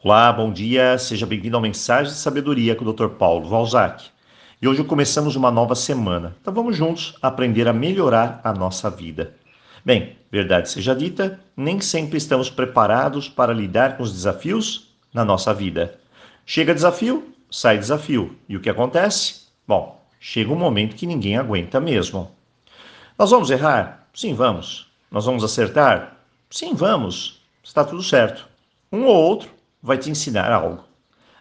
Olá, bom dia, seja bem-vindo ao Mensagem de Sabedoria com o Dr. Paulo Valzac. E hoje começamos uma nova semana, então vamos juntos aprender a melhorar a nossa vida. Bem, verdade seja dita, nem sempre estamos preparados para lidar com os desafios na nossa vida. Chega desafio, sai desafio. E o que acontece? Bom, chega um momento que ninguém aguenta mesmo. Nós vamos errar? Sim, vamos. Nós vamos acertar? Sim, vamos. Está tudo certo. Um ou outro vai te ensinar algo.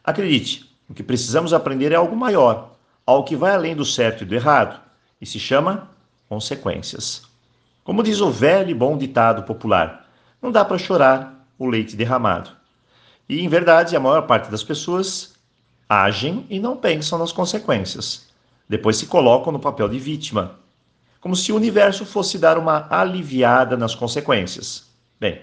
Acredite, o que precisamos aprender é algo maior, algo que vai além do certo e do errado, e se chama consequências. Como diz o velho e bom ditado popular, não dá para chorar o leite derramado. E, em verdade, a maior parte das pessoas agem e não pensam nas consequências. Depois se colocam no papel de vítima, como se o universo fosse dar uma aliviada nas consequências. Bem,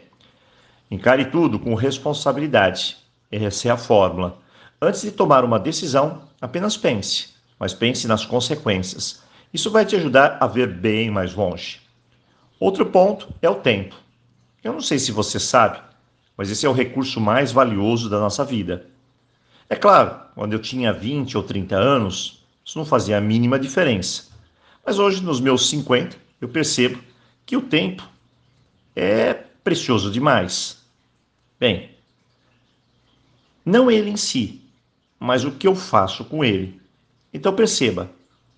Encare tudo com responsabilidade. Essa é a fórmula. Antes de tomar uma decisão, apenas pense, mas pense nas consequências. Isso vai te ajudar a ver bem mais longe. Outro ponto é o tempo. Eu não sei se você sabe, mas esse é o recurso mais valioso da nossa vida. É claro, quando eu tinha 20 ou 30 anos, isso não fazia a mínima diferença. Mas hoje, nos meus 50, eu percebo que o tempo é precioso demais. Bem, não ele em si, mas o que eu faço com ele. Então perceba,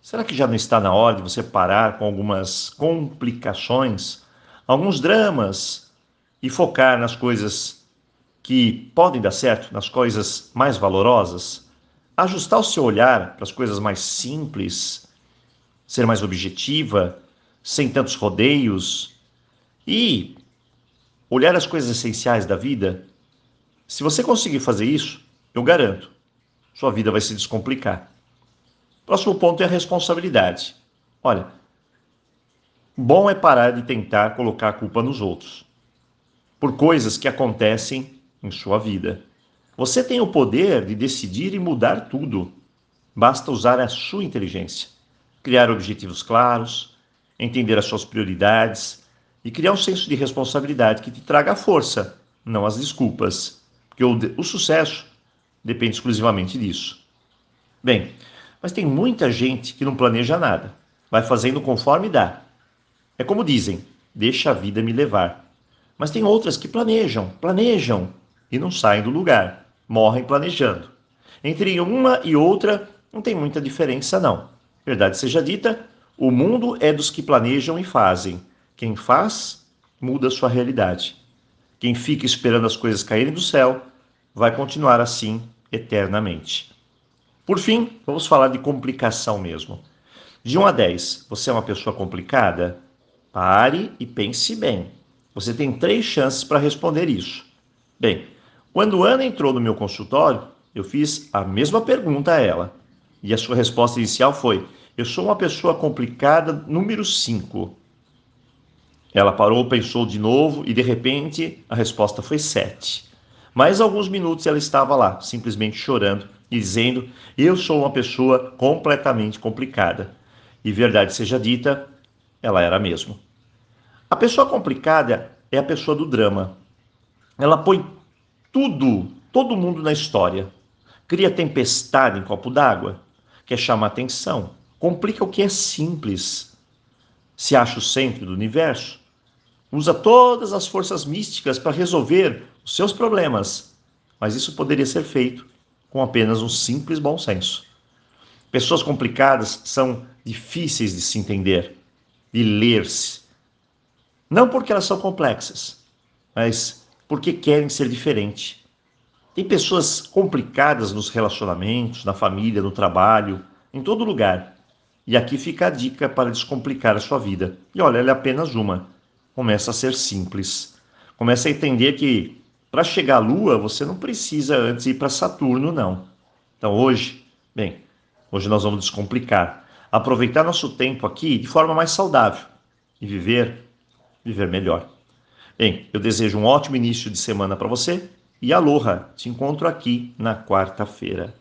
será que já não está na hora de você parar com algumas complicações, alguns dramas e focar nas coisas que podem dar certo, nas coisas mais valorosas? Ajustar o seu olhar para as coisas mais simples, ser mais objetiva, sem tantos rodeios e olhar as coisas essenciais da vida, se você conseguir fazer isso, eu garanto, sua vida vai se descomplicar. Próximo ponto é a responsabilidade. Olha, bom é parar de tentar colocar a culpa nos outros por coisas que acontecem em sua vida. Você tem o poder de decidir e mudar tudo. Basta usar a sua inteligência, criar objetivos claros, entender as suas prioridades, e criar um senso de responsabilidade que te traga a força, não as desculpas. Porque o, o sucesso depende exclusivamente disso. Bem, mas tem muita gente que não planeja nada, vai fazendo conforme dá. É como dizem, deixa a vida me levar. Mas tem outras que planejam, planejam e não saem do lugar, morrem planejando. Entre uma e outra não tem muita diferença não. Verdade seja dita, o mundo é dos que planejam e fazem. Quem faz, muda a sua realidade. Quem fica esperando as coisas caírem do céu, vai continuar assim eternamente. Por fim, vamos falar de complicação mesmo. De 1 a 10, você é uma pessoa complicada? Pare e pense bem. Você tem três chances para responder isso. Bem, quando Ana entrou no meu consultório, eu fiz a mesma pergunta a ela. E a sua resposta inicial foi: Eu sou uma pessoa complicada número 5. Ela parou, pensou de novo e de repente a resposta foi sete. Mais alguns minutos ela estava lá, simplesmente chorando e dizendo: Eu sou uma pessoa completamente complicada. E verdade seja dita, ela era mesmo. A pessoa complicada é a pessoa do drama. Ela põe tudo, todo mundo na história. Cria tempestade em copo d'água, quer chamar atenção, complica o que é simples. Se acha o centro do universo, usa todas as forças místicas para resolver os seus problemas, mas isso poderia ser feito com apenas um simples bom senso. Pessoas complicadas são difíceis de se entender, de ler-se. Não porque elas são complexas, mas porque querem ser diferente. Tem pessoas complicadas nos relacionamentos, na família, no trabalho, em todo lugar. E aqui fica a dica para descomplicar a sua vida. E olha, ela é apenas uma começa a ser simples. Começa a entender que para chegar à Lua você não precisa antes ir para Saturno, não. Então hoje, bem, hoje nós vamos descomplicar, aproveitar nosso tempo aqui de forma mais saudável e viver, viver melhor. Bem, eu desejo um ótimo início de semana para você e aloha, te encontro aqui na quarta-feira.